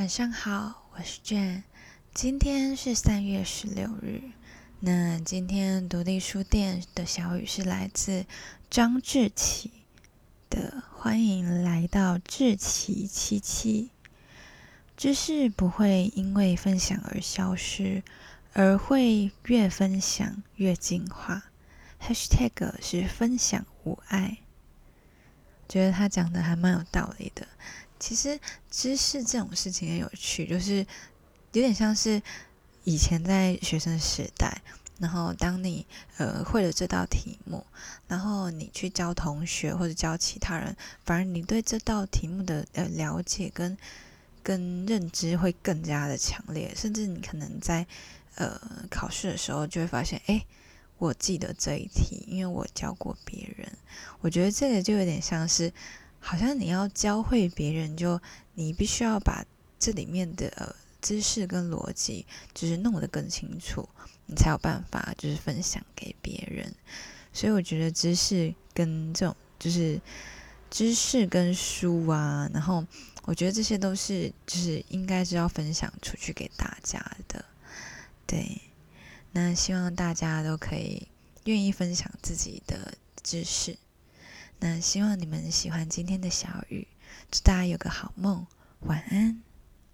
晚上好，我是 Jane，。今天是三月十六日。那今天独立书店的小雨是来自张志奇的，欢迎来到志奇七七。知识不会因为分享而消失，而会越分享越进化。#hashtag 是分享无爱。觉得他讲的还蛮有道理的。其实知识这种事情很有趣，就是有点像是以前在学生时代，然后当你呃会了这道题目，然后你去教同学或者教其他人，反而你对这道题目的呃了解跟跟认知会更加的强烈，甚至你可能在呃考试的时候就会发现，哎，我记得这一题，因为我教过别人。我觉得这个就有点像是。好像你要教会别人，就你必须要把这里面的呃知识跟逻辑，就是弄得更清楚，你才有办法就是分享给别人。所以我觉得知识跟这种就是知识跟书啊，然后我觉得这些都是就是应该是要分享出去给大家的。对，那希望大家都可以愿意分享自己的知识。那希望你们喜欢今天的小雨，祝大家有个好梦，晚安。